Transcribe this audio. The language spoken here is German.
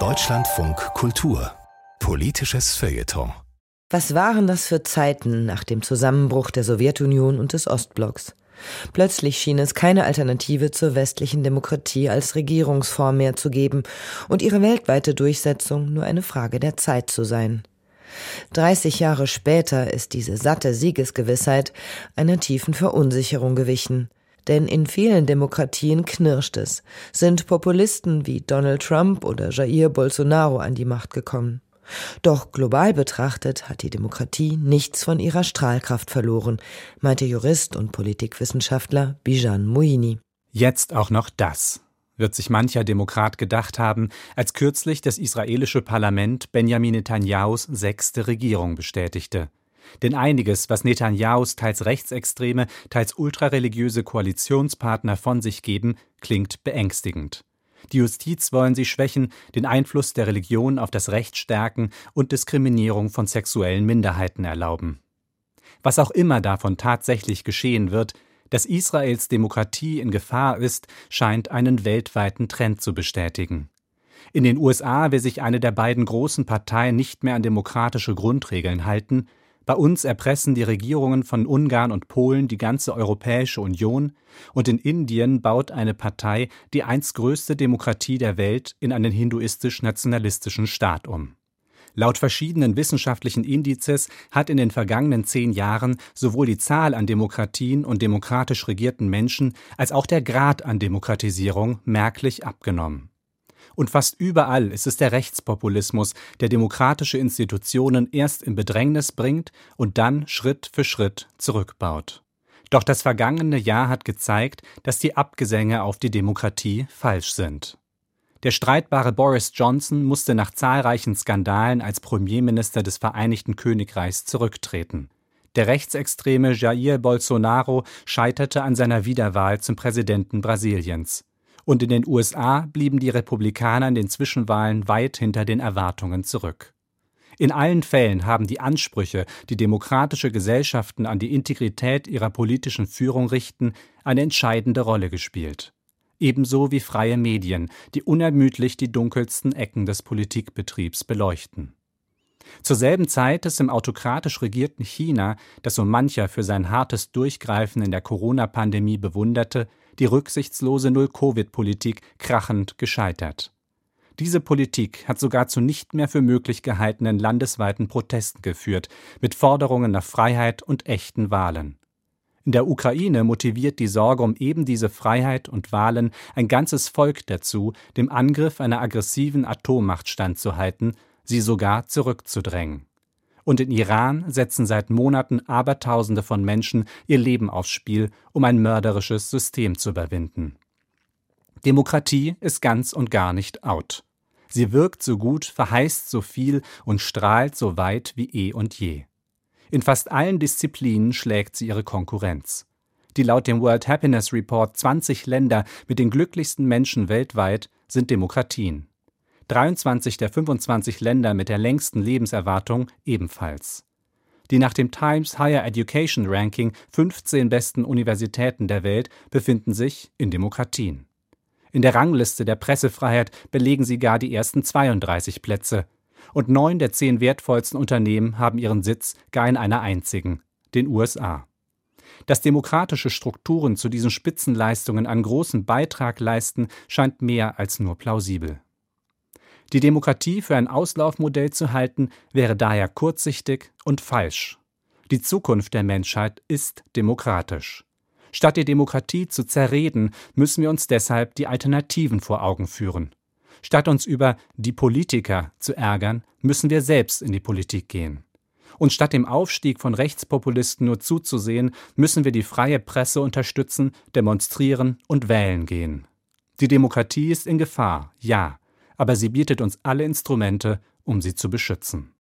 Deutschlandfunk Kultur Politisches Feuilleton Was waren das für Zeiten nach dem Zusammenbruch der Sowjetunion und des Ostblocks? Plötzlich schien es keine Alternative zur westlichen Demokratie als Regierungsform mehr zu geben und ihre weltweite Durchsetzung nur eine Frage der Zeit zu sein. 30 Jahre später ist diese satte Siegesgewissheit einer tiefen Verunsicherung gewichen. Denn in vielen Demokratien knirscht es, sind Populisten wie Donald Trump oder Jair Bolsonaro an die Macht gekommen. Doch global betrachtet hat die Demokratie nichts von ihrer Strahlkraft verloren, meinte Jurist und Politikwissenschaftler Bijan Moini. Jetzt auch noch das, wird sich mancher Demokrat gedacht haben, als kürzlich das israelische Parlament Benjamin Netanyahus sechste Regierung bestätigte. Denn einiges, was Netanyahus teils rechtsextreme, teils ultrareligiöse Koalitionspartner von sich geben, klingt beängstigend. Die Justiz wollen sie schwächen, den Einfluss der Religion auf das Recht stärken und Diskriminierung von sexuellen Minderheiten erlauben. Was auch immer davon tatsächlich geschehen wird, dass Israels Demokratie in Gefahr ist, scheint einen weltweiten Trend zu bestätigen. In den USA will sich eine der beiden großen Parteien nicht mehr an demokratische Grundregeln halten, bei uns erpressen die Regierungen von Ungarn und Polen die ganze Europäische Union, und in Indien baut eine Partei die einst größte Demokratie der Welt in einen hinduistisch-nationalistischen Staat um. Laut verschiedenen wissenschaftlichen Indizes hat in den vergangenen zehn Jahren sowohl die Zahl an Demokratien und demokratisch regierten Menschen als auch der Grad an Demokratisierung merklich abgenommen. Und fast überall ist es der Rechtspopulismus, der demokratische Institutionen erst in Bedrängnis bringt und dann Schritt für Schritt zurückbaut. Doch das vergangene Jahr hat gezeigt, dass die Abgesänge auf die Demokratie falsch sind. Der streitbare Boris Johnson musste nach zahlreichen Skandalen als Premierminister des Vereinigten Königreichs zurücktreten. Der rechtsextreme Jair Bolsonaro scheiterte an seiner Wiederwahl zum Präsidenten Brasiliens und in den USA blieben die Republikaner in den Zwischenwahlen weit hinter den Erwartungen zurück. In allen Fällen haben die Ansprüche, die demokratische Gesellschaften an die Integrität ihrer politischen Führung richten, eine entscheidende Rolle gespielt. Ebenso wie freie Medien, die unermüdlich die dunkelsten Ecken des Politikbetriebs beleuchten. Zur selben Zeit ist im autokratisch regierten China, das so mancher für sein hartes Durchgreifen in der Corona-Pandemie bewunderte, die rücksichtslose Null-Covid-Politik krachend gescheitert. Diese Politik hat sogar zu nicht mehr für möglich gehaltenen landesweiten Protesten geführt, mit Forderungen nach Freiheit und echten Wahlen. In der Ukraine motiviert die Sorge um eben diese Freiheit und Wahlen ein ganzes Volk dazu, dem Angriff einer aggressiven Atommacht standzuhalten, sie sogar zurückzudrängen und in Iran setzen seit Monaten Abertausende von Menschen ihr Leben aufs Spiel, um ein mörderisches System zu überwinden. Demokratie ist ganz und gar nicht out. Sie wirkt so gut, verheißt so viel und strahlt so weit wie eh und je. In fast allen Disziplinen schlägt sie ihre Konkurrenz. Die laut dem World Happiness Report 20 Länder mit den glücklichsten Menschen weltweit sind Demokratien. 23 der 25 Länder mit der längsten Lebenserwartung ebenfalls. Die nach dem Times Higher Education Ranking 15 besten Universitäten der Welt befinden sich in Demokratien. In der Rangliste der Pressefreiheit belegen sie gar die ersten 32 Plätze. Und neun der zehn wertvollsten Unternehmen haben ihren Sitz gar in einer einzigen, den USA. Dass demokratische Strukturen zu diesen Spitzenleistungen einen großen Beitrag leisten, scheint mehr als nur plausibel. Die Demokratie für ein Auslaufmodell zu halten, wäre daher kurzsichtig und falsch. Die Zukunft der Menschheit ist demokratisch. Statt die Demokratie zu zerreden, müssen wir uns deshalb die Alternativen vor Augen führen. Statt uns über die Politiker zu ärgern, müssen wir selbst in die Politik gehen. Und statt dem Aufstieg von Rechtspopulisten nur zuzusehen, müssen wir die freie Presse unterstützen, demonstrieren und wählen gehen. Die Demokratie ist in Gefahr, ja, aber sie bietet uns alle Instrumente, um sie zu beschützen.